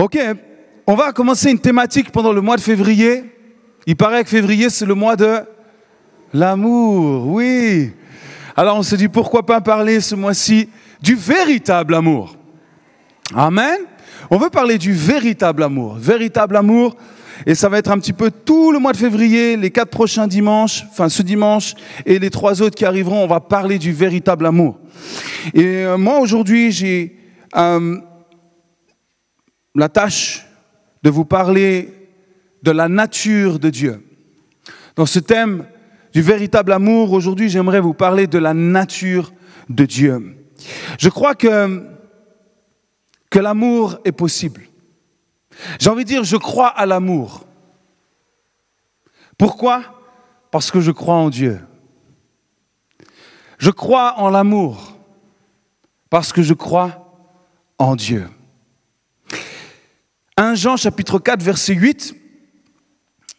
Ok, on va commencer une thématique pendant le mois de février. Il paraît que février, c'est le mois de l'amour, oui. Alors on se dit pourquoi pas parler ce mois-ci du véritable amour? Amen. On veut parler du véritable amour. Véritable amour, et ça va être un petit peu tout le mois de février, les quatre prochains dimanches, enfin ce dimanche et les trois autres qui arriveront, on va parler du véritable amour. Et euh, moi aujourd'hui, j'ai euh, la tâche de vous parler de la nature de Dieu. Dans ce thème du véritable amour, aujourd'hui, j'aimerais vous parler de la nature de Dieu. Je crois que, l'amour est possible. J'ai envie de dire, je crois à l'amour. Pourquoi? Parce que je crois en Dieu. Je crois en l'amour parce que je crois en Dieu. 1 Jean chapitre 4 verset 8,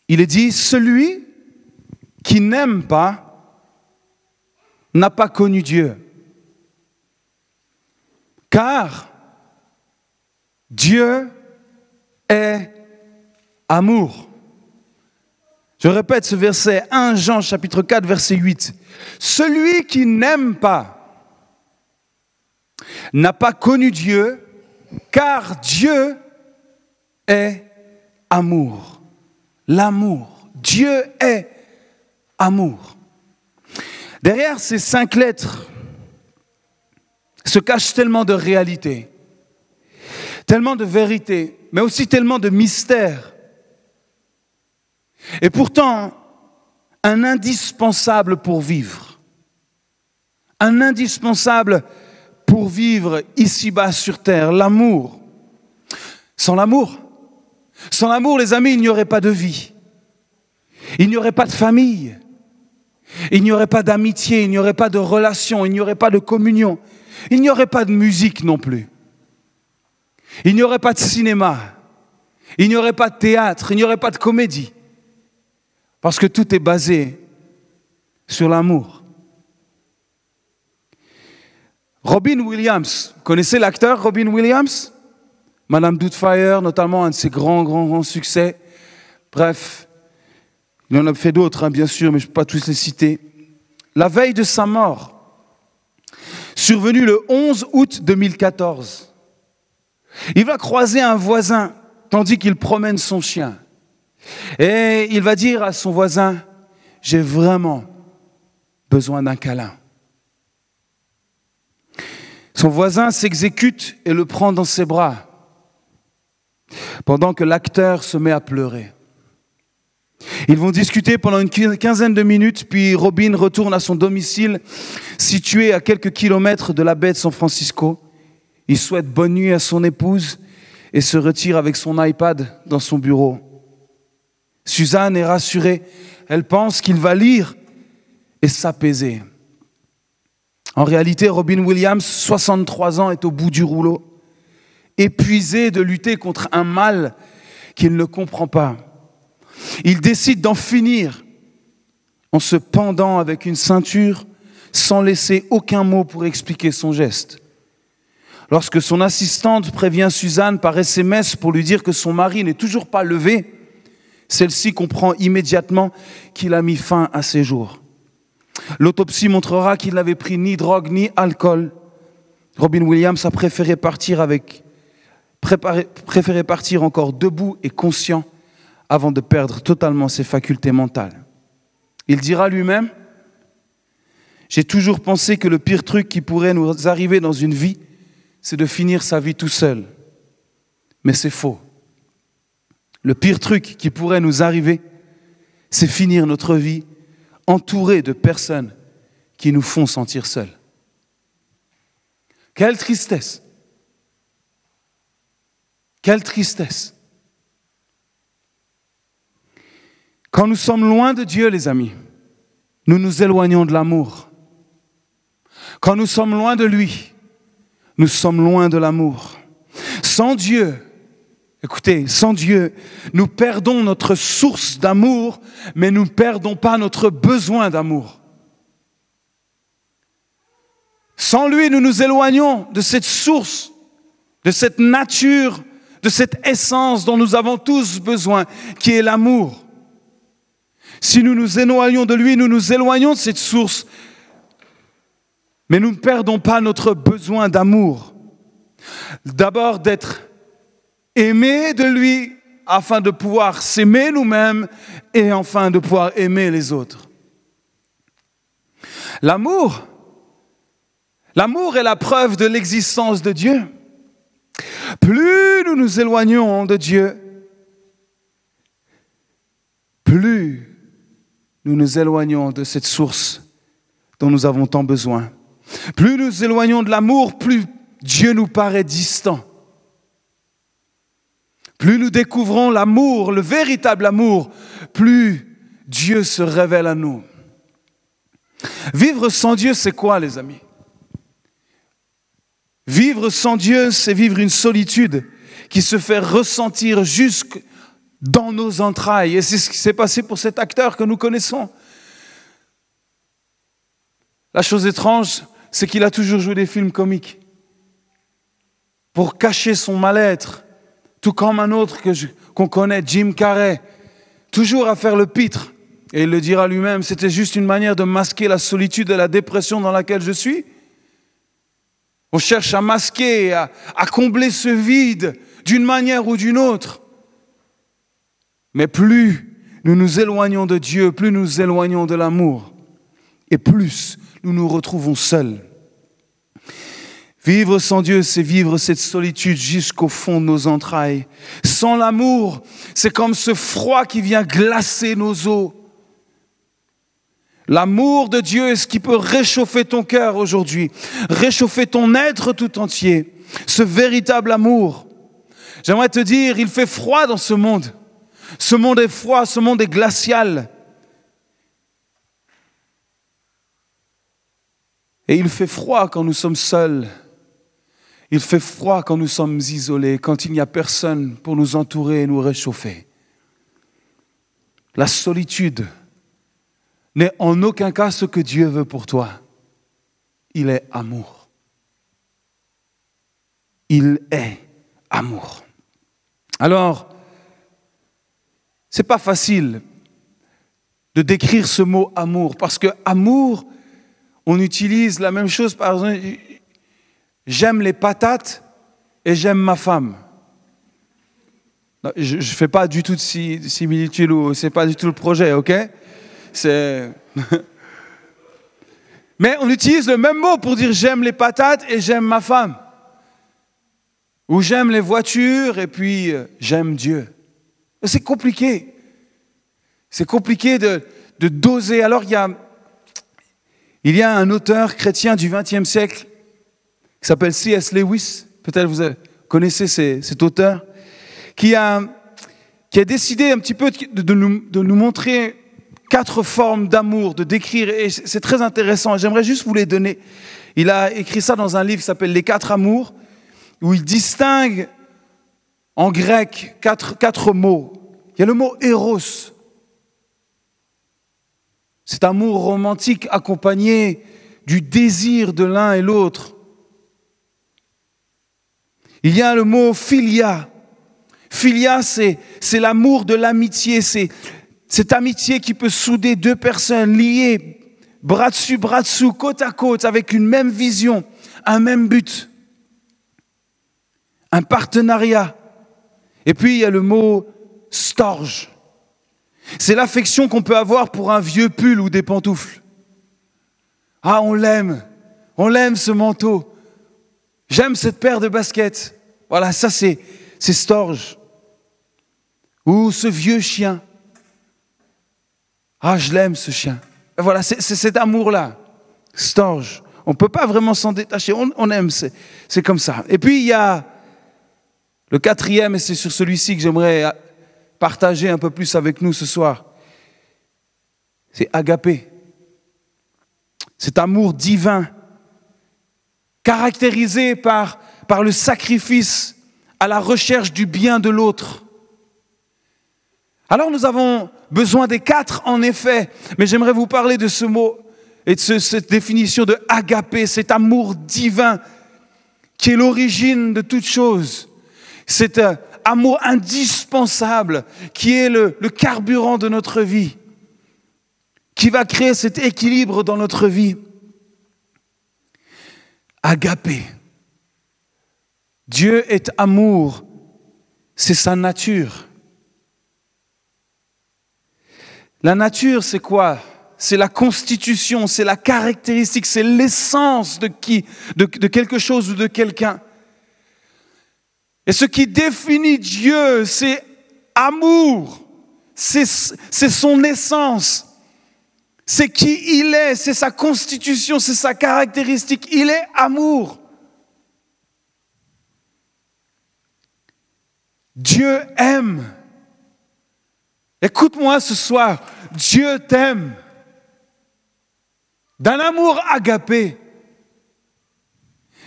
il est dit, celui qui n'aime pas n'a pas connu Dieu. Car Dieu est amour. Je répète ce verset 1 Jean chapitre 4 verset 8. Celui qui n'aime pas n'a pas connu Dieu, car Dieu est amour. L'amour. Dieu est amour. Derrière ces cinq lettres se cache tellement de réalité, tellement de vérité, mais aussi tellement de mystère. Et pourtant, un indispensable pour vivre. Un indispensable pour vivre ici-bas sur terre, l'amour. Sans l'amour, sans l'amour, les amis, il n'y aurait pas de vie. Il n'y aurait pas de famille. Il n'y aurait pas d'amitié, il n'y aurait pas de relation, il n'y aurait pas de communion. Il n'y aurait pas de musique non plus. Il n'y aurait pas de cinéma. Il n'y aurait pas de théâtre. Il n'y aurait pas de comédie. Parce que tout est basé sur l'amour. Robin Williams, connaissez l'acteur Robin Williams? Madame Doubtfire, notamment un de ses grands, grands, grands succès. Bref, il en a fait d'autres, hein, bien sûr, mais je ne peux pas tous les citer. La veille de sa mort, survenue le 11 août 2014, il va croiser un voisin tandis qu'il promène son chien. Et il va dire à son voisin, j'ai vraiment besoin d'un câlin. Son voisin s'exécute et le prend dans ses bras pendant que l'acteur se met à pleurer. Ils vont discuter pendant une quinzaine de minutes, puis Robin retourne à son domicile situé à quelques kilomètres de la baie de San Francisco. Il souhaite bonne nuit à son épouse et se retire avec son iPad dans son bureau. Suzanne est rassurée. Elle pense qu'il va lire et s'apaiser. En réalité, Robin Williams, 63 ans, est au bout du rouleau épuisé de lutter contre un mal qu'il ne comprend pas. Il décide d'en finir en se pendant avec une ceinture sans laisser aucun mot pour expliquer son geste. Lorsque son assistante prévient Suzanne par SMS pour lui dire que son mari n'est toujours pas levé, celle-ci comprend immédiatement qu'il a mis fin à ses jours. L'autopsie montrera qu'il n'avait pris ni drogue ni alcool. Robin Williams a préféré partir avec préférer partir encore debout et conscient avant de perdre totalement ses facultés mentales. Il dira lui-même, j'ai toujours pensé que le pire truc qui pourrait nous arriver dans une vie, c'est de finir sa vie tout seul. Mais c'est faux. Le pire truc qui pourrait nous arriver, c'est finir notre vie entouré de personnes qui nous font sentir seuls. Quelle tristesse quelle tristesse. Quand nous sommes loin de Dieu, les amis, nous nous éloignons de l'amour. Quand nous sommes loin de lui, nous sommes loin de l'amour. Sans Dieu, écoutez, sans Dieu, nous perdons notre source d'amour, mais nous ne perdons pas notre besoin d'amour. Sans lui, nous nous éloignons de cette source, de cette nature de cette essence dont nous avons tous besoin, qui est l'amour. Si nous nous éloignons de lui, nous nous éloignons de cette source, mais nous ne perdons pas notre besoin d'amour. D'abord d'être aimés de lui afin de pouvoir s'aimer nous-mêmes et enfin de pouvoir aimer les autres. L'amour, l'amour est la preuve de l'existence de Dieu. Plus nous nous éloignons de Dieu, plus nous nous éloignons de cette source dont nous avons tant besoin. Plus nous éloignons de l'amour, plus Dieu nous paraît distant. Plus nous découvrons l'amour, le véritable amour, plus Dieu se révèle à nous. Vivre sans Dieu, c'est quoi, les amis? Vivre sans Dieu, c'est vivre une solitude qui se fait ressentir jusque dans nos entrailles. Et c'est ce qui s'est passé pour cet acteur que nous connaissons. La chose étrange, c'est qu'il a toujours joué des films comiques pour cacher son mal-être, tout comme un autre qu'on connaît, Jim Carrey, toujours à faire le pitre. Et il le dira lui-même, c'était juste une manière de masquer la solitude et la dépression dans laquelle je suis. On cherche à masquer, à, combler ce vide d'une manière ou d'une autre. Mais plus nous nous éloignons de Dieu, plus nous nous éloignons de l'amour, et plus nous nous retrouvons seuls. Vivre sans Dieu, c'est vivre cette solitude jusqu'au fond de nos entrailles. Sans l'amour, c'est comme ce froid qui vient glacer nos os. L'amour de Dieu est ce qui peut réchauffer ton cœur aujourd'hui, réchauffer ton être tout entier. Ce véritable amour. J'aimerais te dire, il fait froid dans ce monde. Ce monde est froid, ce monde est glacial. Et il fait froid quand nous sommes seuls. Il fait froid quand nous sommes isolés, quand il n'y a personne pour nous entourer et nous réchauffer. La solitude n'est en aucun cas ce que Dieu veut pour toi. Il est amour. Il est amour. Alors, c'est pas facile de décrire ce mot amour parce que amour, on utilise la même chose par exemple J'aime les patates et j'aime ma femme. je ne fais pas du tout de similitude ou c'est pas du tout le projet, ok? Mais on utilise le même mot pour dire j'aime les patates et j'aime ma femme. Ou j'aime les voitures et puis euh, j'aime Dieu. C'est compliqué. C'est compliqué de, de, doser. Alors il y a, il y a un auteur chrétien du XXe siècle qui s'appelle C.S. Lewis, peut-être vous connaissez cet auteur, qui a, qui a décidé un petit peu de, de nous montrer quatre formes d'amour, de décrire, et c'est très intéressant, j'aimerais juste vous les donner. Il a écrit ça dans un livre qui s'appelle Les quatre amours, où il distingue en grec quatre, quatre mots. Il y a le mot eros, cet amour romantique accompagné du désir de l'un et l'autre. Il y a le mot filia. Filia, c'est, l'amour de l'amitié. C'est cette amitié qui peut souder deux personnes liées, bras dessus, bras dessous, côte à côte, avec une même vision, un même but. Un partenariat. Et puis il y a le mot storge. C'est l'affection qu'on peut avoir pour un vieux pull ou des pantoufles. Ah, on l'aime. On l'aime ce manteau. J'aime cette paire de baskets. Voilà, ça c'est, Storge. Ou ce vieux chien. Ah, je l'aime ce chien. voilà, c'est, cet amour-là. Storge. On ne peut pas vraiment s'en détacher. On, aime, c'est, comme ça. Et puis il y a le quatrième, et c'est sur celui-ci que j'aimerais partager un peu plus avec nous ce soir. C'est agapé. Cet amour divin caractérisé par, par le sacrifice à la recherche du bien de l'autre. Alors nous avons besoin des quatre, en effet, mais j'aimerais vous parler de ce mot et de cette définition de agapé, cet amour divin qui est l'origine de toute chose. C'est euh, amour indispensable, qui est le, le carburant de notre vie, qui va créer cet équilibre dans notre vie. Agapé. Dieu est amour, c'est sa nature. La nature, c'est quoi? C'est la constitution, c'est la caractéristique, c'est l'essence de qui de, quelque chose ou de quelqu'un. Et ce qui définit Dieu, c'est amour, c'est son essence, c'est qui il est, c'est sa constitution, c'est sa caractéristique. Il est amour. Dieu aime. Écoute-moi ce soir, Dieu t'aime. D'un amour agapé.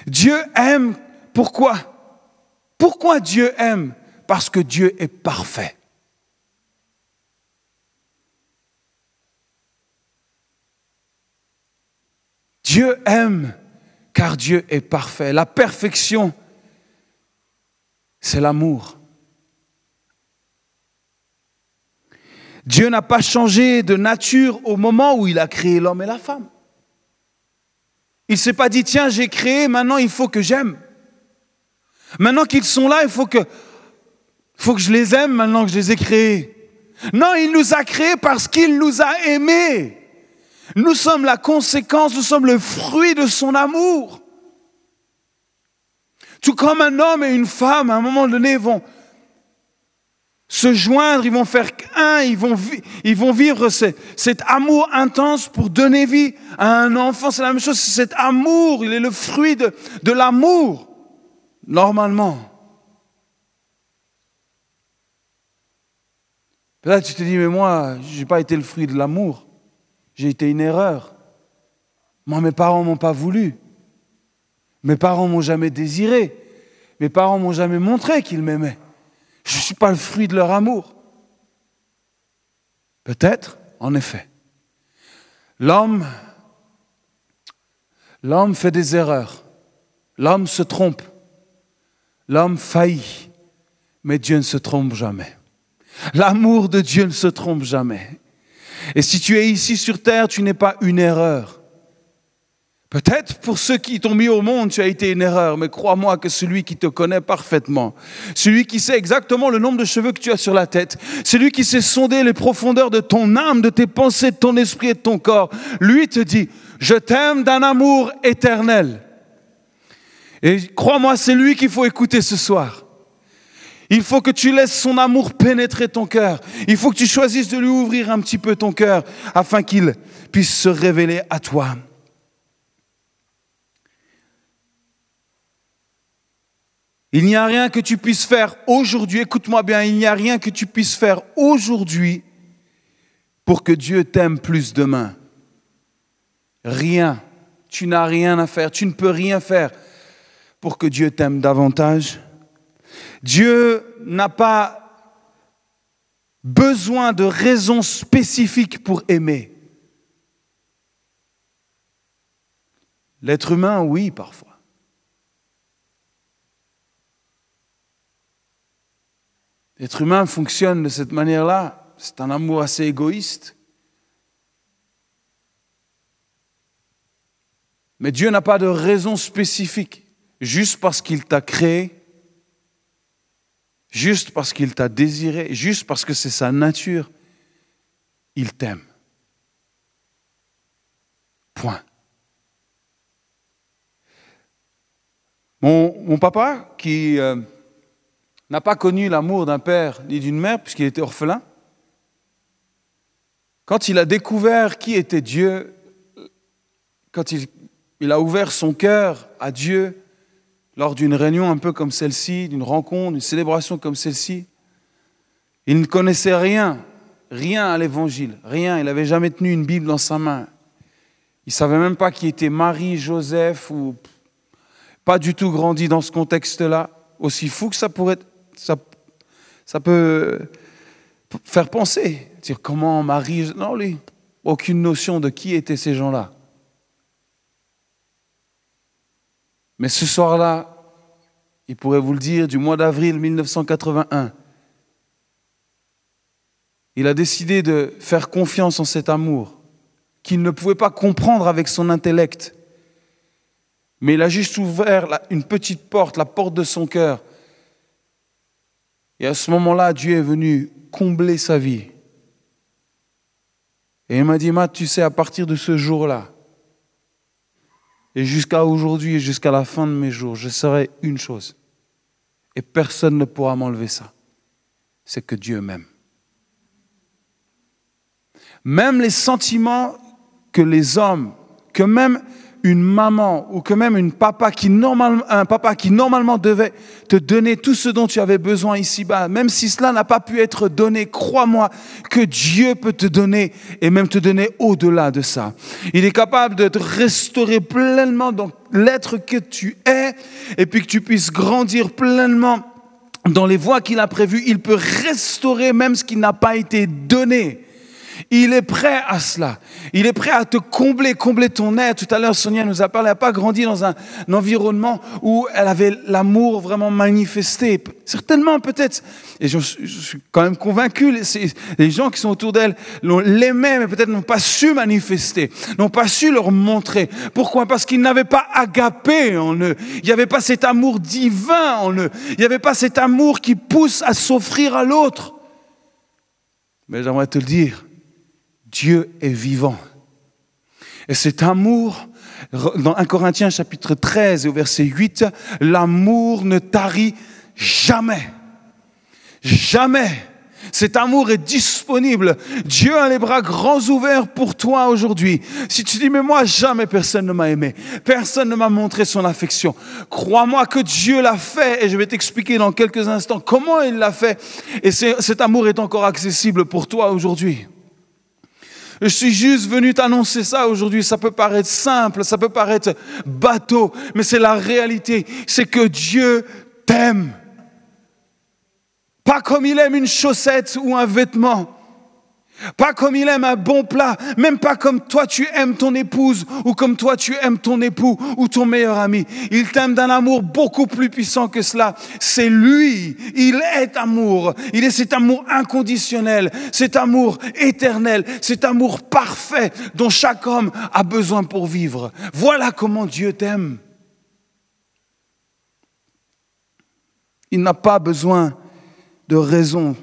Dieu aime. Pourquoi? Pourquoi Dieu aime? Parce que Dieu est parfait. Dieu aime car Dieu est parfait. La perfection, c'est l'amour. Dieu n'a pas changé de nature au moment où il a créé l'homme et la femme. Il ne s'est pas dit, tiens, j'ai créé, maintenant il faut que j'aime. Maintenant qu'ils sont là, il faut que, faut que je les aime maintenant que je les ai créés. Non, il nous a créés parce qu'il nous a aimés. Nous sommes la conséquence, nous sommes le fruit de son amour. Tout comme un homme et une femme, à un moment donné, vont se joindre, ils vont faire un, ils vont, ils vont vivre cet amour intense pour donner vie à un enfant. C'est la même chose, cet amour, il est le fruit de, l'amour, normalement. Là, tu te dis, mais moi, je n'ai pas été le fruit de l'amour. J'ai été une erreur. Moi, mes parents m'ont pas voulu. Mes parents m'ont jamais désiré. Mes parents m'ont jamais montré qu'ils m'aimaient. Je ne suis pas le fruit de leur amour. Peut-être, en effet. L'homme, l'homme fait des erreurs. L'homme se trompe. L'homme faillit. Mais Dieu ne se trompe jamais. L'amour de Dieu ne se trompe jamais. Et si tu es ici sur terre, tu n'es pas une erreur. Peut-être pour ceux qui t'ont mis au monde, tu as été une erreur, mais crois-moi que celui qui te connaît parfaitement, celui qui sait exactement le nombre de cheveux que tu as sur la tête, celui qui sait sonder les profondeurs de ton âme, de tes pensées, de ton esprit et de ton corps, lui te dit, je t'aime d'un amour éternel. Et crois-moi, c'est lui qu'il faut écouter ce soir. Il faut que tu laisses son amour pénétrer ton cœur. Il faut que tu choisisses de lui ouvrir un petit peu ton cœur afin qu'il puisse se révéler à toi. Il n'y a rien que tu puisses faire aujourd'hui, écoute-moi bien, il n'y a rien que tu puisses faire aujourd'hui pour que Dieu t'aime plus demain. Rien. Tu n'as rien à faire. Tu ne peux rien faire pour que Dieu t'aime davantage. Dieu n'a pas besoin de raisons spécifiques pour aimer. L'être humain, oui, parfois. L'être humain fonctionne de cette manière-là. C'est un amour assez égoïste. Mais Dieu n'a pas de raison spécifique. Juste parce qu'il t'a créé, juste parce qu'il t'a désiré, juste parce que c'est sa nature, il t'aime. Point. Mon, papa, qui... Euh, n'a pas connu l'amour d'un père ni d'une mère puisqu'il était orphelin, quand il a découvert qui était Dieu, quand il, a ouvert son cœur à Dieu lors d'une réunion un peu comme celle-ci, d'une rencontre, d'une célébration comme celle-ci, il ne connaissait rien, rien à l'évangile, rien. Il n'avait jamais tenu une Bible dans sa main. Il ne savait même pas qui était Marie, Joseph, ou pas du tout grandi dans ce contexte-là. Aussi fou que ça pourrait être ça, ça peut faire penser. Dire comment Marie. Non, lui, aucune notion de qui étaient ces gens-là. Mais ce soir-là, il pourrait vous le dire, du mois d'avril 1981. Il a décidé de faire confiance en cet amour qu'il ne pouvait pas comprendre avec son intellect. Mais il a juste ouvert une petite porte, la porte de son cœur. Et à ce moment-là, Dieu est venu combler sa vie. Et il m'a dit, Matt, tu sais, à partir de ce jour-là, et jusqu'à aujourd'hui et jusqu'à la fin de mes jours, je serai une chose. Et personne ne pourra m'enlever ça. C'est que Dieu m'aime. Même les sentiments que les hommes, que même une maman ou que même une papa qui un papa qui normalement devait te donner tout ce dont tu avais besoin ici-bas, même si cela n'a pas pu être donné, crois-moi que Dieu peut te donner et même te donner au-delà de ça. Il est capable de te restaurer pleinement dans l'être que tu es et puis que tu puisses grandir pleinement dans les voies qu'il a prévues. Il peut restaurer même ce qui n'a pas été donné. Il est prêt à cela. Il est prêt à te combler, combler ton être. Tout à l'heure, Sonia nous a parlé, elle n'a pas grandi dans un, environnement où elle avait l'amour vraiment manifesté. Certainement, peut-être. Et je, suis quand même convaincu, les, les gens qui sont autour d'elle l'aimaient, mais peut-être n'ont pas su manifester, n'ont pas su leur montrer. Pourquoi? Parce qu'ils n'avaient pas agapé en eux. Il n'y avait pas cet amour divin en eux. Il n'y avait pas cet amour qui pousse à s'offrir à l'autre. Mais j'aimerais te le dire, Dieu est vivant. Et cet amour, dans 1 Corinthiens chapitre 13 au verset 8, l'amour ne tarit jamais. Jamais. Cet amour est disponible. Dieu a les bras grands ouverts pour toi aujourd'hui. Si tu dis, mais moi, jamais personne ne m'a aimé. Personne ne m'a montré son affection. Crois-moi que Dieu l'a fait et je vais t'expliquer dans quelques instants comment il l'a fait. Et cet amour est encore accessible pour toi aujourd'hui. Je suis juste venu t'annoncer ça aujourd'hui. Ça peut paraître simple, ça peut paraître bateau, mais c'est la réalité. C'est que Dieu t'aime. Pas comme il aime une chaussette ou un vêtement. Pas comme il aime un bon plat, même pas comme toi tu aimes ton épouse ou comme toi tu aimes ton époux ou ton meilleur ami. Il t'aime d'un amour beaucoup plus puissant que cela. C'est lui, il est amour. Il est cet amour inconditionnel, cet amour éternel, cet amour parfait dont chaque homme a besoin pour vivre. Voilà comment Dieu t'aime. Il n'a pas besoin de raison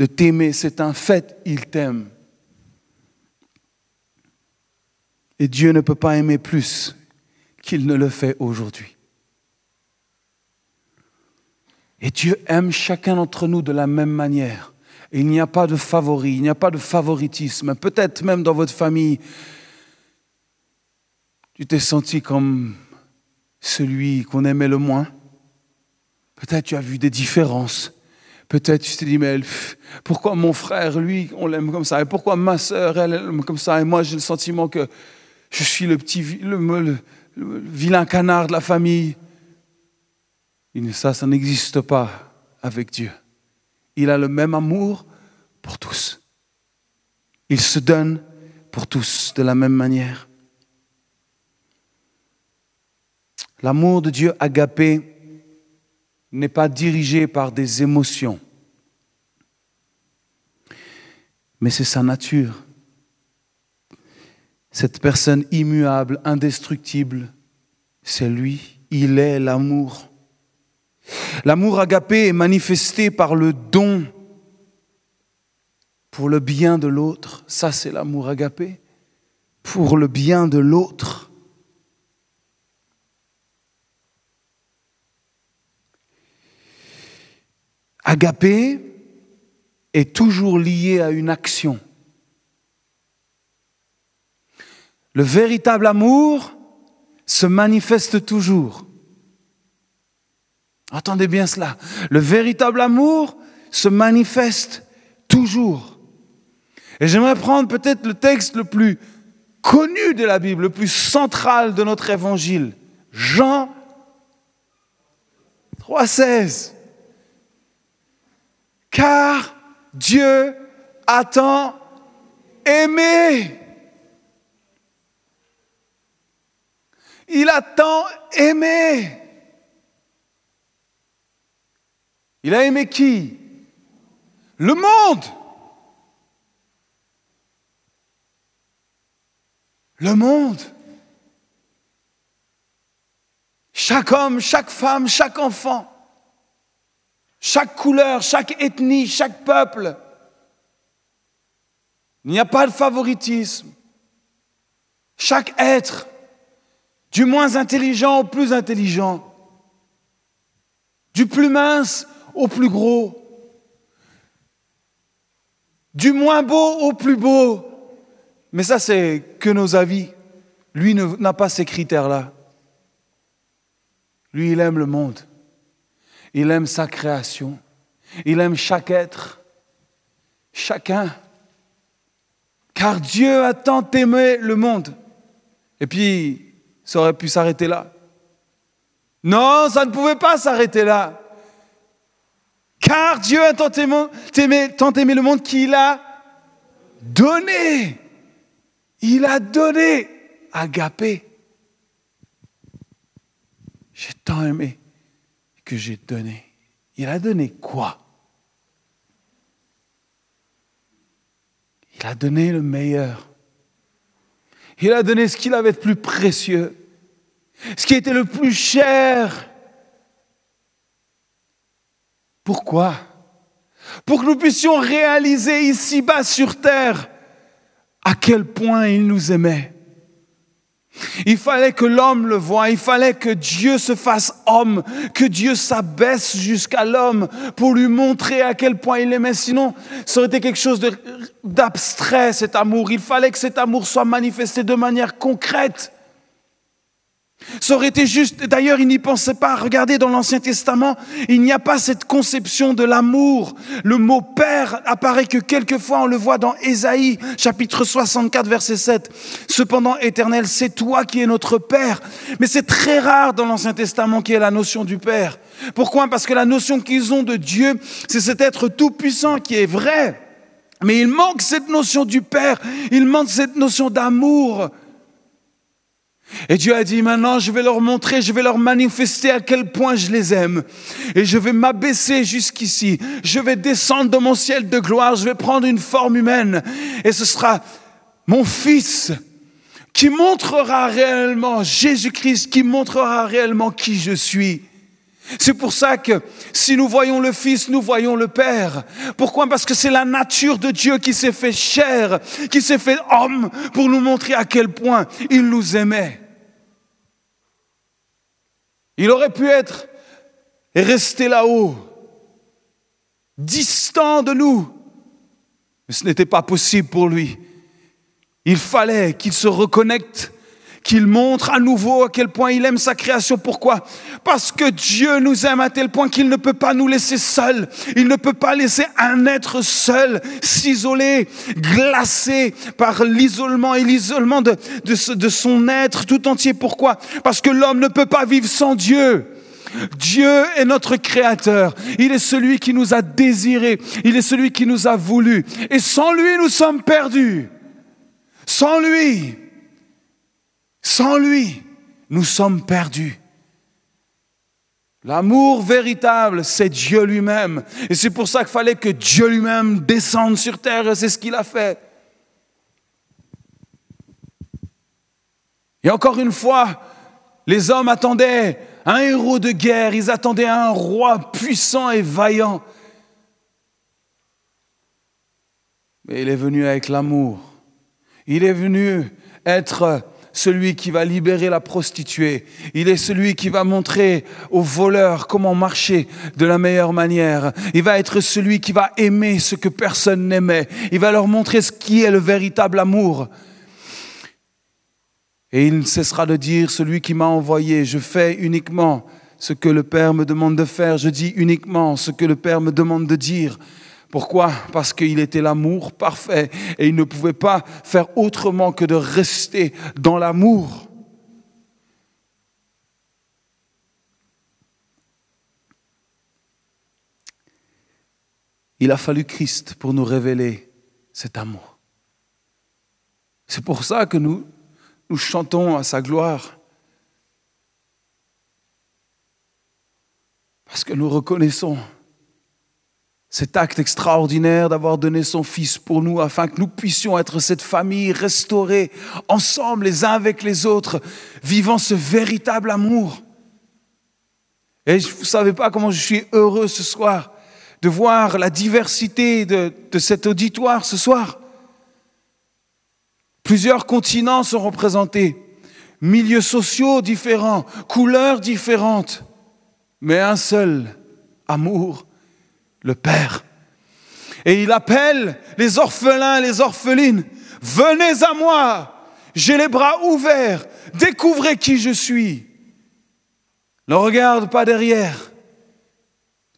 de t'aimer, c'est un fait, il t'aime. Et Dieu ne peut pas aimer plus qu'il ne le fait aujourd'hui. Et Dieu aime chacun d'entre nous de la même manière. Il n'y a pas de favori, il n'y a pas de favoritisme. Peut-être même dans votre famille, tu t'es senti comme celui qu'on aimait le moins. Peut-être tu as vu des différences. Peut-être tu te dis, mais pourquoi mon frère, lui, on l'aime comme ça? Et pourquoi ma sœur, elle, aime comme ça? Et moi, j'ai le sentiment que je suis le petit, le, vilain canard de la famille. Et ça, ça n'existe pas avec Dieu. Il a le même amour pour tous. Il se donne pour tous de la même manière. L'amour de Dieu agapé n'est pas dirigé par des émotions, mais c'est sa nature. Cette personne immuable, indestructible, c'est lui. Il est l'amour. L'amour agapé est manifesté par le don pour le bien de l'autre. Ça, c'est l'amour agapé. Pour le bien de l'autre. Agapé est toujours lié à une action. Le véritable amour se manifeste toujours. Attendez bien cela. Le véritable amour se manifeste toujours. Et j'aimerais prendre peut-être le texte le plus connu de la Bible, le plus central de notre évangile. Jean 3,16 car Dieu a tant aimé. Il a tant aimé. Il a aimé qui? Le monde. Le monde. Chaque homme, chaque femme, chaque enfant, chaque couleur, chaque ethnie, chaque peuple. Il n'y a pas de favoritisme. Chaque être, du moins intelligent au plus intelligent, du plus mince au plus gros, du moins beau au plus beau. Mais ça, c'est que nos avis. Lui n'a pas ces critères-là. Lui, il aime le monde. Il aime sa création. Il aime chaque être, chacun. Car Dieu a tant aimé le monde. Et puis, ça aurait pu s'arrêter là. Non, ça ne pouvait pas s'arrêter là. Car Dieu a tant aimé, le monde qu'il a donné. Il a donné agapé. J'ai tant aimé j'ai donné. Il a donné quoi? Il a donné le meilleur. Il a donné ce qu'il avait de plus précieux, ce qui était le plus cher. Pourquoi? Pour que nous puissions réaliser ici-bas sur terre à quel point il nous aimait. Il fallait que l'homme le voie, il fallait que Dieu se fasse homme, que Dieu s'abaisse jusqu'à l'homme pour lui montrer à quel point il aimait. Sinon, ça aurait été quelque chose d'abstrait, cet amour. Il fallait que cet amour soit manifesté de manière concrète. Ça aurait été juste, d'ailleurs, il n'y pensait pas. Regardez dans l'Ancien Testament, il n'y a pas cette conception de l'amour. Le mot père apparaît que quelquefois on le voit dans Ésaïe, chapitre 64, verset 7. Cependant, éternel, c'est toi qui es notre père. Mais c'est très rare dans l'Ancien Testament qu'il y ait la notion du père. Pourquoi? Parce que la notion qu'ils ont de Dieu, c'est cet être tout puissant qui est vrai. Mais il manque cette notion du père. Il manque cette notion d'amour. Et Dieu a dit, maintenant je vais leur montrer, je vais leur manifester à quel point je les aime. Et je vais m'abaisser jusqu'ici. Je vais descendre dans mon ciel de gloire. Je vais prendre une forme humaine. Et ce sera mon fils qui montrera réellement, Jésus-Christ qui montrera réellement qui je suis. C'est pour ça que si nous voyons le Fils, nous voyons le Père. Pourquoi? Parce que c'est la nature de Dieu qui s'est fait chair, qui s'est fait homme pour nous montrer à quel point il nous aimait. Il aurait pu être et rester là-haut, distant de nous. Mais ce n'était pas possible pour lui. Il fallait qu'il se reconnecte qu'il montre à nouveau à quel point il aime sa création. Pourquoi? Parce que Dieu nous aime à tel point qu'il ne peut pas nous laisser seuls. Il ne peut pas laisser un être seul s'isoler, glacé par l'isolement et l'isolement de, de, de son être tout entier. Pourquoi? Parce que l'homme ne peut pas vivre sans Dieu. Dieu est notre créateur. Il est celui qui nous a désirés. Il est celui qui nous a voulu. Et sans lui, nous sommes perdus. Sans lui, sans lui, nous sommes perdus. L'amour véritable, c'est Dieu lui-même. Et c'est pour ça qu'il fallait que Dieu lui-même descende sur terre, c'est ce qu'il a fait. Et encore une fois, les hommes attendaient un héros de guerre, ils attendaient un roi puissant et vaillant. Mais il est venu avec l'amour. Il est venu être celui qui va libérer la prostituée. Il est celui qui va montrer aux voleurs comment marcher de la meilleure manière. Il va être celui qui va aimer ce que personne n'aimait. Il va leur montrer ce qui est le véritable amour. Et il ne cessera de dire, celui qui m'a envoyé, je fais uniquement ce que le Père me demande de faire, je dis uniquement ce que le Père me demande de dire. Pourquoi? Parce qu'il était l'amour parfait et il ne pouvait pas faire autrement que de rester dans l'amour. Il a fallu Christ pour nous révéler cet amour. C'est pour ça que nous, chantons à sa gloire. Parce que nous reconnaissons cet acte extraordinaire d'avoir donné son Fils pour nous afin que nous puissions être cette famille restaurée ensemble les uns avec les autres, vivant ce véritable amour. Et vous ne savez pas comment je suis heureux ce soir de voir la diversité de, de cet auditoire ce soir. Plusieurs continents sont représentés, milieux sociaux différents, couleurs différentes, mais un seul amour le Père. Et il appelle les orphelins, les orphelines, venez à moi, j'ai les bras ouverts, découvrez qui je suis. Ne regarde pas derrière,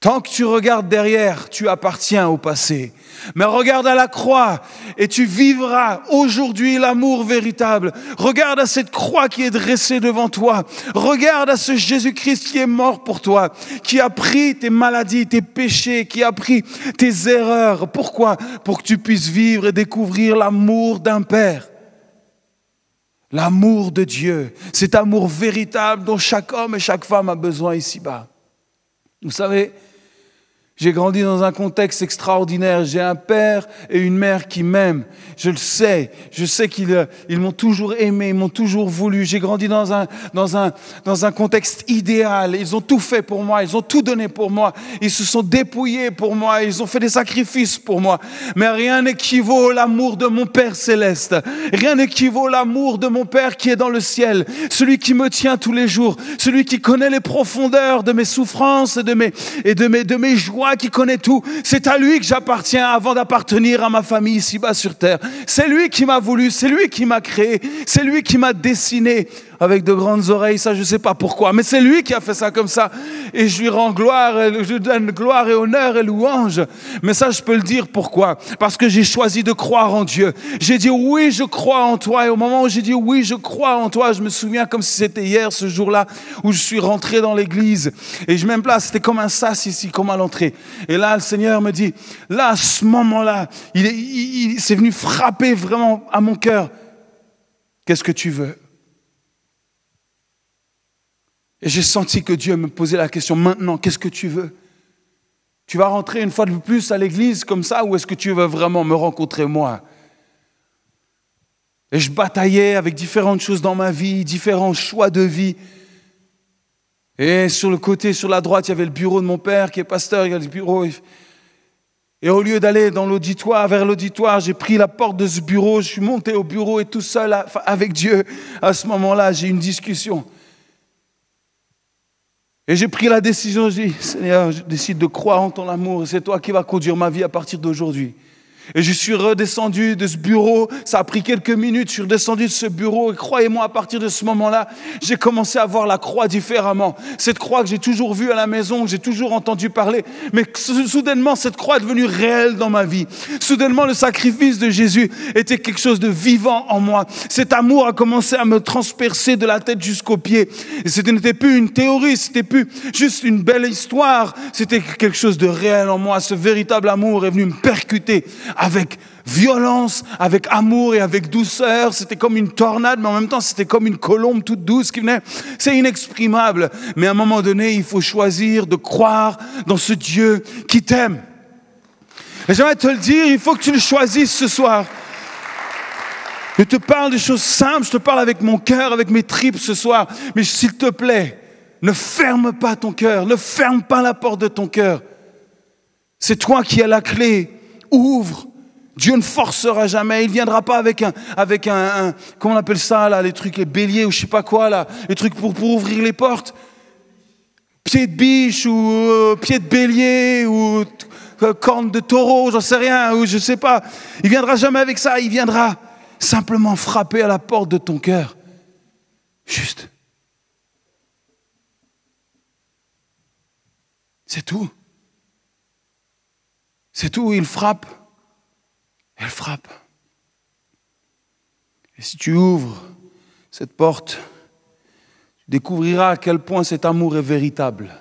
Tant que tu regardes derrière, tu appartiens au passé. Mais regarde à la croix et tu vivras aujourd'hui l'amour véritable. Regarde à cette croix qui est dressée devant toi. Regarde à ce Jésus-Christ qui est mort pour toi, qui a pris tes maladies, tes péchés, qui a pris tes erreurs. Pourquoi? Pour que tu puisses vivre et découvrir l'amour d'un Père. L'amour de Dieu, cet amour véritable dont chaque homme et chaque femme a besoin ici-bas. Vous savez, j'ai grandi dans un contexte extraordinaire. J'ai un père et une mère qui m'aiment. Je le sais. Je sais qu'ils euh, m'ont toujours aimé, ils m'ont toujours voulu. J'ai grandi dans un, dans, un, dans un contexte idéal. Ils ont tout fait pour moi. Ils ont tout donné pour moi. Ils se sont dépouillés pour moi. Ils ont fait des sacrifices pour moi. Mais rien n'équivaut l'amour de mon Père céleste. Rien n'équivaut l'amour de mon Père qui est dans le ciel. Celui qui me tient tous les jours. Celui qui connaît les profondeurs de mes souffrances et de mes, et de mes, de mes joies qui connaît tout. C'est à lui que j'appartiens avant d'appartenir à ma famille ici-bas sur terre. C'est lui qui m'a voulu, c'est lui qui m'a créé, c'est lui qui m'a dessiné avec de grandes oreilles, ça je ne sais pas pourquoi, mais c'est lui qui a fait ça comme ça. Et je lui rends gloire, je lui donne gloire et honneur et louange. Mais ça je peux le dire pourquoi? Parce que j'ai choisi de croire en Dieu. J'ai dit oui, je crois en toi. Et au moment où j'ai dit oui, je crois en toi, je me souviens comme si c'était hier, ce jour-là, où je suis rentré dans l'église. Et je m'aime place, c'était comme un sas ici, comme à l'entrée. Et là, le Seigneur me dit, là, à ce moment-là, il, il, il c'est venu frapper vraiment à mon cœur. Qu'est-ce que tu veux? Et j'ai senti que Dieu me posait la question, maintenant, qu'est-ce que tu veux? Tu vas rentrer une fois de plus à l'église comme ça ou est-ce que tu veux vraiment me rencontrer moi? Et je bataillais avec différentes choses dans ma vie, différents choix de vie. Et sur le côté, sur la droite, il y avait le bureau de mon père qui est pasteur, il y a le bureau. Et au lieu d'aller dans l'auditoire, vers l'auditoire, j'ai pris la porte de ce bureau, je suis monté au bureau et tout seul avec Dieu. À ce moment-là, j'ai eu une discussion. Et j'ai pris la décision, j'ai dit, Seigneur, je décide de croire en ton amour, c'est toi qui vas conduire ma vie à partir d'aujourd'hui. Et je suis redescendu de ce bureau. Ça a pris quelques minutes. Je suis redescendu de ce bureau. Et croyez-moi, à partir de ce moment-là, j'ai commencé à voir la croix différemment. Cette croix que j'ai toujours vue à la maison, que j'ai toujours entendu parler. Mais soudainement, cette croix est devenue réelle dans ma vie. Soudainement, le sacrifice de Jésus était quelque chose de vivant en moi. Cet amour a commencé à me transpercer de la tête jusqu'aux pieds. Et ce n'était plus une théorie, c'était plus juste une belle histoire. C'était quelque chose de réel en moi. Ce véritable amour est venu me percuter avec violence, avec amour et avec douceur. C'était comme une tornade, mais en même temps, c'était comme une colombe toute douce qui venait. C'est inexprimable. Mais à un moment donné, il faut choisir de croire dans ce Dieu qui t'aime. Et j'aimerais te le dire, il faut que tu le choisisses ce soir. Je te parle de choses simples, je te parle avec mon cœur, avec mes tripes ce soir. Mais s'il te plaît, ne ferme pas ton cœur, ne ferme pas la porte de ton cœur. C'est toi qui as la clé ouvre. Dieu ne forcera jamais. Il ne viendra pas avec un, avec un, comment on appelle ça là, les trucs, les béliers ou je sais pas quoi là, les trucs pour, ouvrir les portes. Pied de biche ou euh, pied de bélier ou euh, corne de taureau, j'en sais rien, ou je sais pas. Il viendra jamais avec ça. Il viendra simplement frapper à la porte de ton cœur. Juste. C'est tout. C'est tout, il frappe. Elle frappe. Et si tu ouvres cette porte, tu découvriras à quel point cet amour est véritable.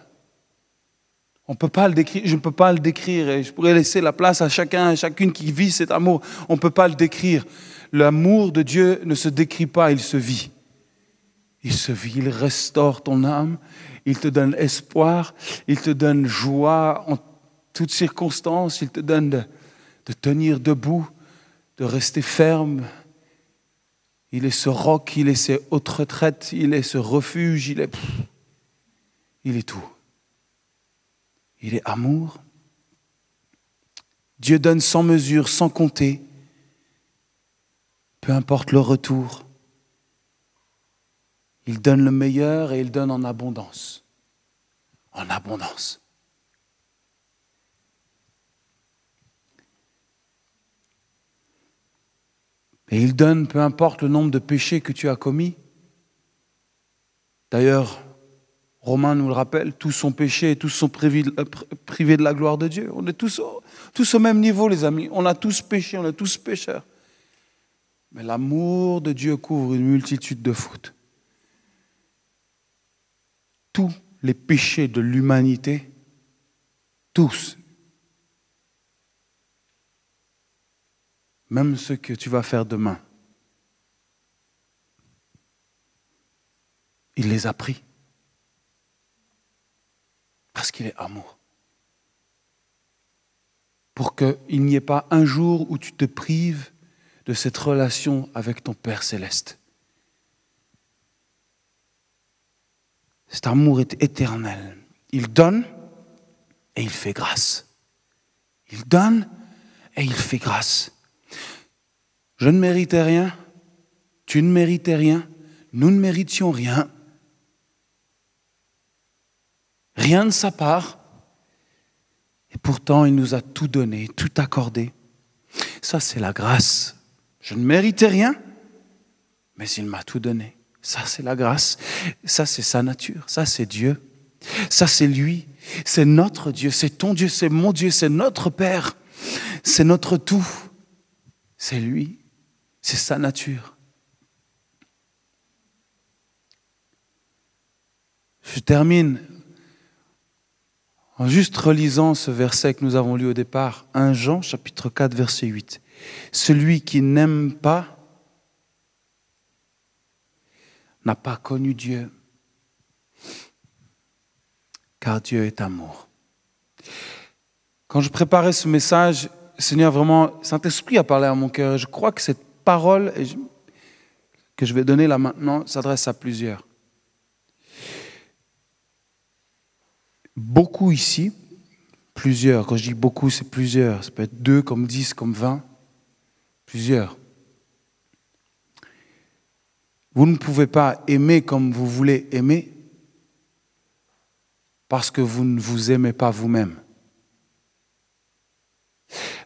On peut pas le décrire, je ne peux pas le décrire et je pourrais laisser la place à chacun à chacune qui vit cet amour. On ne peut pas le décrire. L'amour de Dieu ne se décrit pas, il se vit. Il se vit, il restaure ton âme, il te donne espoir, il te donne joie en toutes circonstances, il te donne de, de tenir debout, de rester ferme. Il est ce roc, il est cette haute retraite, il est ce refuge, il est, il est tout. Il est amour. Dieu donne sans mesure, sans compter, peu importe le retour. Il donne le meilleur et il donne en abondance. En abondance. Et il donne peu importe le nombre de péchés que tu as commis. D'ailleurs, Romain nous le rappelle, tous sont péchés et tous sont privés de la gloire de Dieu. On est tous au, tous au même niveau, les amis. On a tous péché, on est tous pécheurs. Mais l'amour de Dieu couvre une multitude de fautes. Tous les péchés de l'humanité, tous, même ce que tu vas faire demain. Il les a pris. Parce qu'il est amour. Pour qu'il n'y ait pas un jour où tu te prives de cette relation avec ton Père céleste. Cet amour est éternel. Il donne et il fait grâce. Il donne et il fait grâce. Je ne méritais rien, tu ne méritais rien, nous ne méritions rien. Rien de sa part. Et pourtant, il nous a tout donné, tout accordé. Ça, c'est la grâce. Je ne méritais rien, mais il m'a tout donné. Ça, c'est la grâce. Ça, c'est sa nature. Ça, c'est Dieu. Ça, c'est lui. C'est notre Dieu. C'est ton Dieu. C'est mon Dieu. C'est notre Père. C'est notre tout. C'est lui. C'est sa nature. Je termine en juste relisant ce verset que nous avons lu au départ, 1 Jean chapitre 4 verset 8. Celui qui n'aime pas n'a pas connu Dieu, car Dieu est amour. Quand je préparais ce message, Seigneur, vraiment, Saint-Esprit a parlé à mon cœur. Je crois que cette parole que je vais donner là maintenant s'adresse à plusieurs. Beaucoup ici, plusieurs, quand je dis beaucoup, c'est plusieurs, ça peut être deux comme dix, comme vingt, plusieurs. Vous ne pouvez pas aimer comme vous voulez aimer parce que vous ne vous aimez pas vous-même.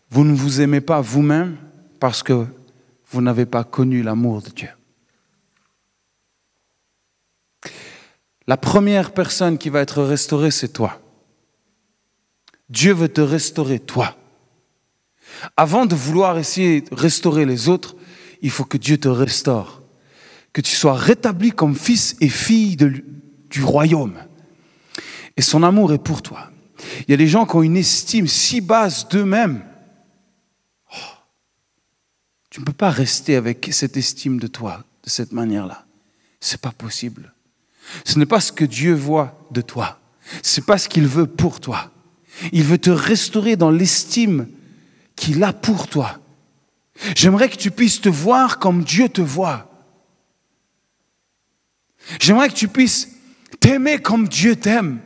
Vous ne vous aimez pas vous-même parce que vous n'avez pas connu l'amour de Dieu. La première personne qui va être restaurée, c'est toi. Dieu veut te restaurer, toi. Avant de vouloir essayer de restaurer les autres, il faut que Dieu te restaure, que tu sois rétabli comme fils et fille du royaume. Et son amour est pour toi. Il y a des gens qui ont une estime si basse d'eux-mêmes tu ne peux pas rester avec cette estime de toi de cette manière-là. C'est pas possible. Ce n'est pas ce que Dieu voit de toi. C'est pas ce qu'il veut pour toi. Il veut te restaurer dans l'estime qu'il a pour toi. J'aimerais que tu puisses te voir comme Dieu te voit. J'aimerais que tu puisses t'aimer comme Dieu t'aime.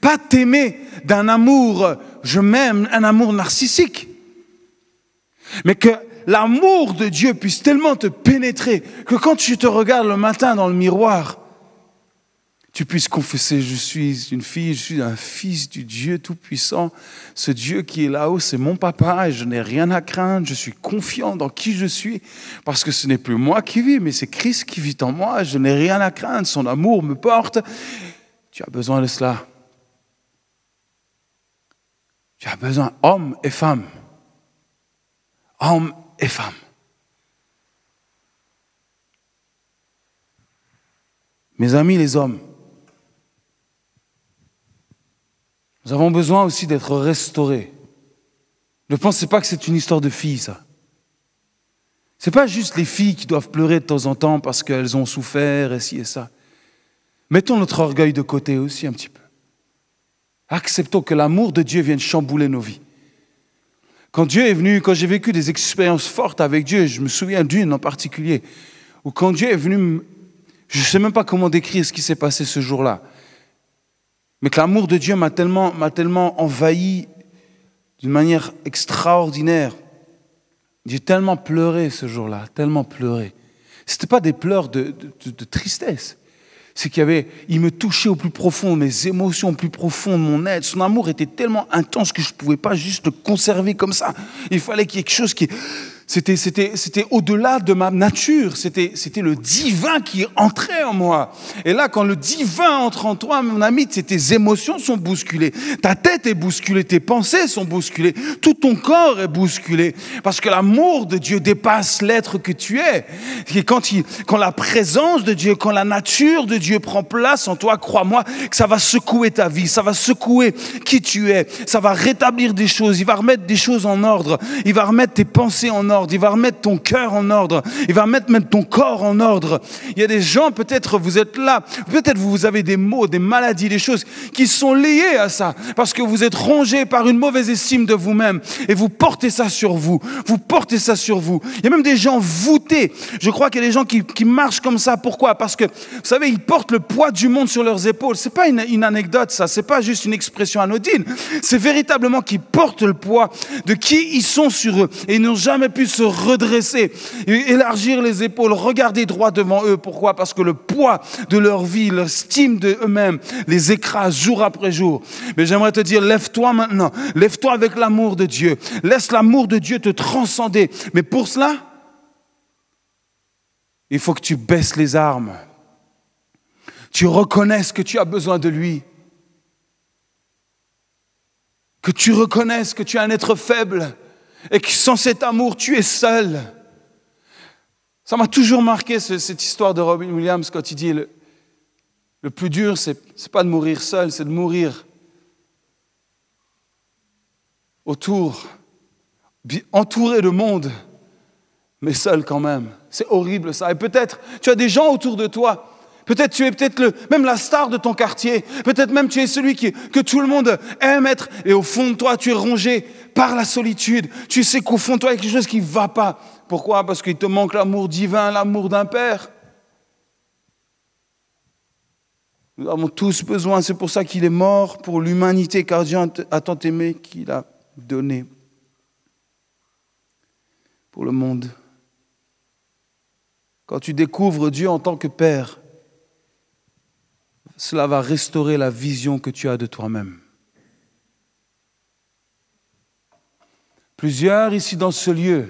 Pas t'aimer d'un amour, je m'aime, un amour narcissique. Mais que l'amour de Dieu puisse tellement te pénétrer que quand tu te regardes le matin dans le miroir, tu puisses confesser, je suis une fille, je suis un fils du Dieu Tout-Puissant. Ce Dieu qui est là-haut, c'est mon papa et je n'ai rien à craindre. Je suis confiant dans qui je suis parce que ce n'est plus moi qui vis, mais c'est Christ qui vit en moi. Je n'ai rien à craindre. Son amour me porte. Tu as besoin de cela. Tu as besoin, homme et femme. Homme et femmes. Mes amis les hommes, nous avons besoin aussi d'être restaurés. Ne pensez pas que c'est une histoire de filles, ça. Ce n'est pas juste les filles qui doivent pleurer de temps en temps parce qu'elles ont souffert et ci et ça. Mettons notre orgueil de côté aussi un petit peu. Acceptons que l'amour de Dieu vienne chambouler nos vies. Quand Dieu est venu, quand j'ai vécu des expériences fortes avec Dieu, je me souviens d'une en particulier, où quand Dieu est venu, je ne sais même pas comment décrire ce qui s'est passé ce jour-là, mais que l'amour de Dieu m'a tellement, tellement envahi d'une manière extraordinaire. J'ai tellement pleuré ce jour-là, tellement pleuré. Ce n'était pas des pleurs de tristesse, c'est qu'il avait, il me touchait au plus profond, mes émotions au plus profond, mon être. Son amour était tellement intense que je ne pouvais pas juste le conserver comme ça. Il fallait qu'il y ait quelque chose qui, c'était, c'était, c'était au-delà de ma nature. C'était, c'était le divin qui entrait en moi. Et là, quand le divin entre en toi, mon ami, tes émotions sont bousculées. Ta tête est bousculée. Tes pensées sont bousculées. Tout ton corps est bousculé. Parce que l'amour de Dieu dépasse l'être que tu es. Et quand, il, quand la présence de Dieu, quand la nature de Dieu prend place en toi, crois-moi que ça va secouer ta vie. Ça va secouer qui tu es. Ça va rétablir des choses. Il va remettre des choses en ordre. Il va remettre tes pensées en ordre il va remettre ton cœur en ordre, il va remettre même ton corps en ordre. Il y a des gens, peut-être vous êtes là, peut-être vous avez des maux, des maladies, des choses qui sont liées à ça, parce que vous êtes rongé par une mauvaise estime de vous-même et vous portez ça sur vous, vous portez ça sur vous. Il y a même des gens voûtés. Je crois qu'il y a des gens qui, marchent comme ça. Pourquoi? Parce que, vous savez, ils portent le poids du monde sur leurs épaules. C'est pas une, anecdote, ça. C'est pas juste une expression anodine. C'est véritablement qu'ils portent le poids de qui ils sont sur eux et ils n'ont jamais pu se redresser, élargir les épaules, regarder droit devant eux. Pourquoi? Parce que le poids de leur vie, l'estime d'eux-mêmes les écrase jour après jour. Mais j'aimerais te dire, lève-toi maintenant, lève-toi avec l'amour de Dieu. Laisse l'amour de Dieu te transcender. Mais pour cela, il faut que tu baisses les armes. Tu reconnaisses que tu as besoin de lui. Que tu reconnaisses que tu es un être faible et que sans cet amour, tu es seul. Ça m'a toujours marqué cette histoire de Robin Williams quand il dit le, le plus dur, ce n'est pas de mourir seul, c'est de mourir autour, entouré de monde, mais seul quand même. C'est horrible ça. Et peut-être tu as des gens autour de toi Peut-être tu es peut-être même la star de ton quartier. Peut-être même tu es celui qui, que tout le monde aime être. Et au fond de toi, tu es rongé par la solitude. Tu sais qu'au fond de toi, il y a quelque chose qui ne va pas. Pourquoi? Parce qu'il te manque l'amour divin, l'amour d'un père. Nous avons tous besoin. C'est pour ça qu'il est mort pour l'humanité, car Dieu a tant aimé qu'il a donné pour le monde. Quand tu découvres Dieu en tant que Père, cela va restaurer la vision que tu as de toi-même. Plusieurs ici dans ce lieu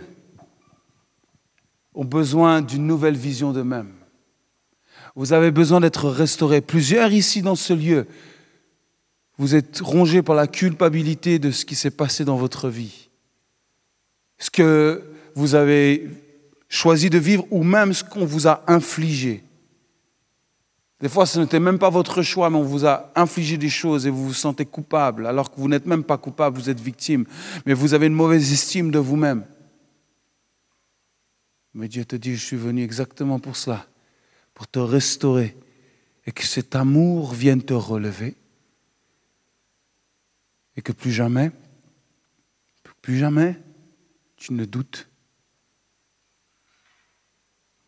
ont besoin d'une nouvelle vision d'eux-mêmes. Vous avez besoin d'être restaurés. Plusieurs ici dans ce lieu, vous êtes rongés par la culpabilité de ce qui s'est passé dans votre vie. Ce que vous avez choisi de vivre ou même ce qu'on vous a infligé. Des fois, ce n'était même pas votre choix, mais on vous a infligé des choses et vous vous sentez coupable, alors que vous n'êtes même pas coupable, vous êtes victime, mais vous avez une mauvaise estime de vous-même. Mais Dieu te dit, je suis venu exactement pour cela, pour te restaurer et que cet amour vienne te relever. Et que plus jamais, plus jamais, tu ne doutes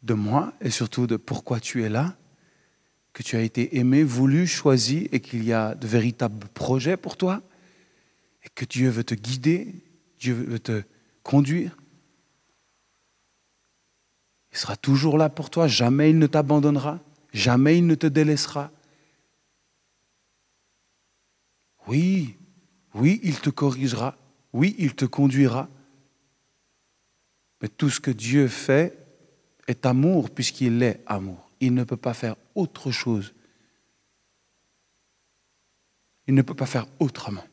de moi et surtout de pourquoi tu es là que tu as été aimé, voulu, choisi et qu'il y a de véritables projets pour toi et que Dieu veut te guider, Dieu veut te conduire. Il sera toujours là pour toi, jamais il ne t'abandonnera, jamais il ne te délaissera. Oui, oui, il te corrigera, oui, il te conduira. Mais tout ce que Dieu fait est amour puisqu'il est amour il ne peut pas faire autre chose. Il ne peut pas faire autrement.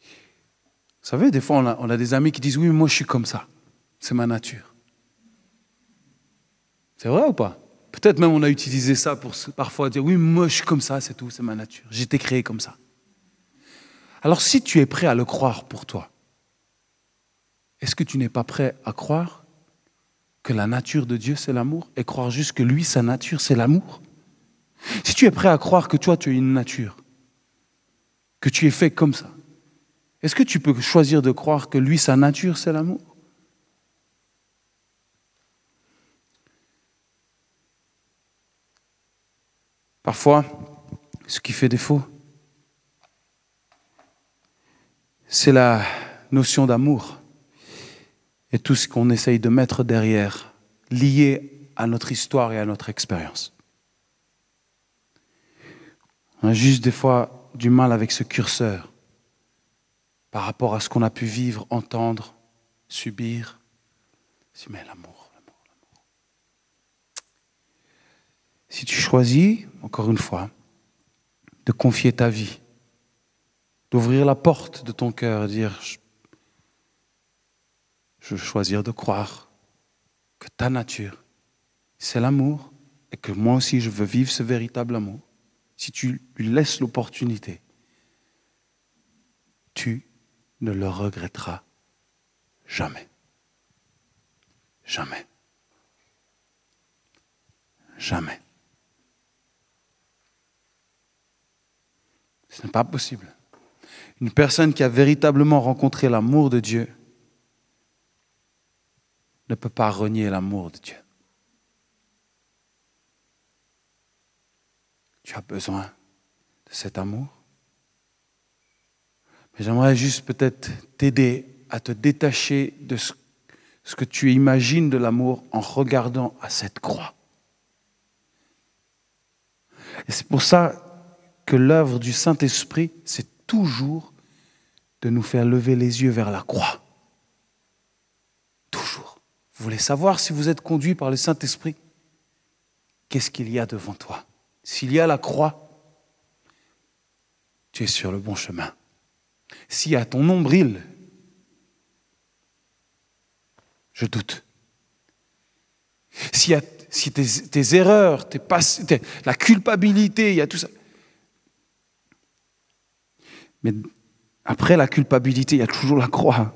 Vous savez, des fois, on a, des amis qui disent, oui, moi je suis comme ça. C'est ma nature. C'est vrai ou pas? Peut-être même on a utilisé ça pour parfois dire, oui, moi je suis comme ça, c'est tout, c'est ma nature. J'ai été créé comme ça. Alors si tu es prêt à le croire pour toi, est-ce que tu n'es pas prêt à croire? Que la nature de Dieu, c'est l'amour, et croire juste que lui, sa nature, c'est l'amour. Si tu es prêt à croire que toi, tu as une nature, que tu es fait comme ça, est-ce que tu peux choisir de croire que lui, sa nature, c'est l'amour? Parfois, ce qui fait défaut, c'est la notion d'amour et tout ce qu'on essaye de mettre derrière, lié à notre histoire et à notre expérience. Juste des fois du mal avec ce curseur par rapport à ce qu'on a pu vivre, entendre, subir. Si, l'amour. Si tu choisis, encore une fois, de confier ta vie, d'ouvrir la porte de ton cœur et dire, je veux choisir de croire que ta nature, c'est l'amour et que moi aussi je veux vivre ce véritable amour. Si tu lui laisses l'opportunité, tu ne le regretteras jamais. Jamais. Jamais. Ce n'est pas possible. Une personne qui a véritablement rencontré l'amour de Dieu ne peut pas renier l'amour de Dieu. Tu as besoin de cet amour? Mais j'aimerais juste peut-être t'aider à te détacher de ce, que tu imagines de l'amour en regardant à cette croix. Et c'est pour ça que l'œuvre du Saint-Esprit, c'est toujours de nous faire lever les yeux vers la croix. Vous voulez savoir si vous êtes conduit par le Saint-Esprit? Qu'est-ce qu'il y a devant toi? S'il y a la croix, tu es sur le bon chemin. S'il y a ton nombril, je doute. S'il y a si tes, erreurs, tes, la culpabilité, il y a tout ça. Mais après la culpabilité, il y a toujours la croix.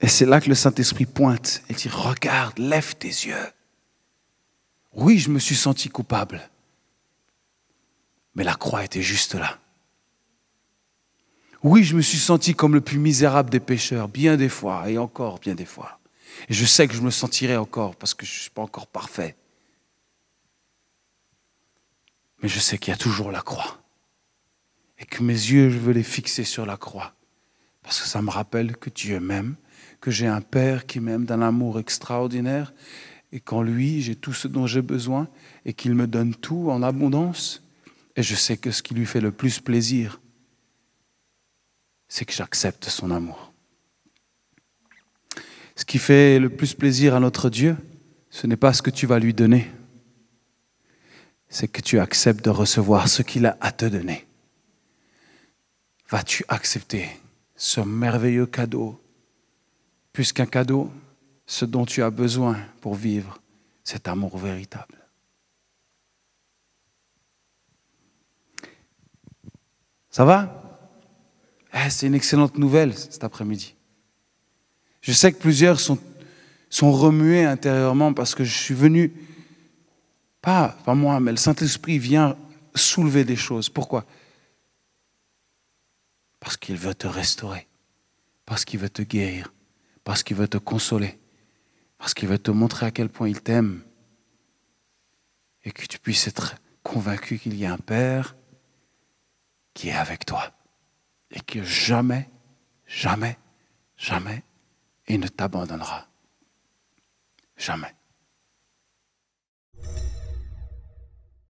Et c'est là que le Saint-Esprit pointe et dit, regarde, lève tes yeux. Oui, je me suis senti coupable. Mais la croix était juste là. Oui, je me suis senti comme le plus misérable des pécheurs, bien des fois, et encore bien des fois. Et je sais que je me sentirai encore parce que je ne suis pas encore parfait. Mais je sais qu'il y a toujours la croix et que mes yeux, je veux les fixer sur la croix. Parce que ça me rappelle que Dieu m'aime, que j'ai un Père qui m'aime d'un amour extraordinaire, et qu'en lui, j'ai tout ce dont j'ai besoin, et qu'il me donne tout en abondance. Et je sais que ce qui lui fait le plus plaisir, c'est que j'accepte son amour. Ce qui fait le plus plaisir à notre Dieu, ce n'est pas ce que tu vas lui donner, c'est que tu acceptes de recevoir ce qu'il a à te donner vas-tu accepter ce merveilleux cadeau Plus qu'un cadeau, ce dont tu as besoin pour vivre cet amour véritable. Ça va? Eh, C'est une excellente nouvelle cet après-midi. Je sais que plusieurs sont, remués intérieurement parce que je suis venu, pas, pas moi, mais le Saint-Esprit vient soulever des choses. Pourquoi? Parce qu'il veut te restaurer, parce qu'il veut te guérir, parce qu'il veut te consoler, parce qu'il veut te montrer à quel point il t'aime et que tu puisses être convaincu qu'il y a un Père qui est avec toi et que jamais, jamais, jamais, il ne t'abandonnera. Jamais.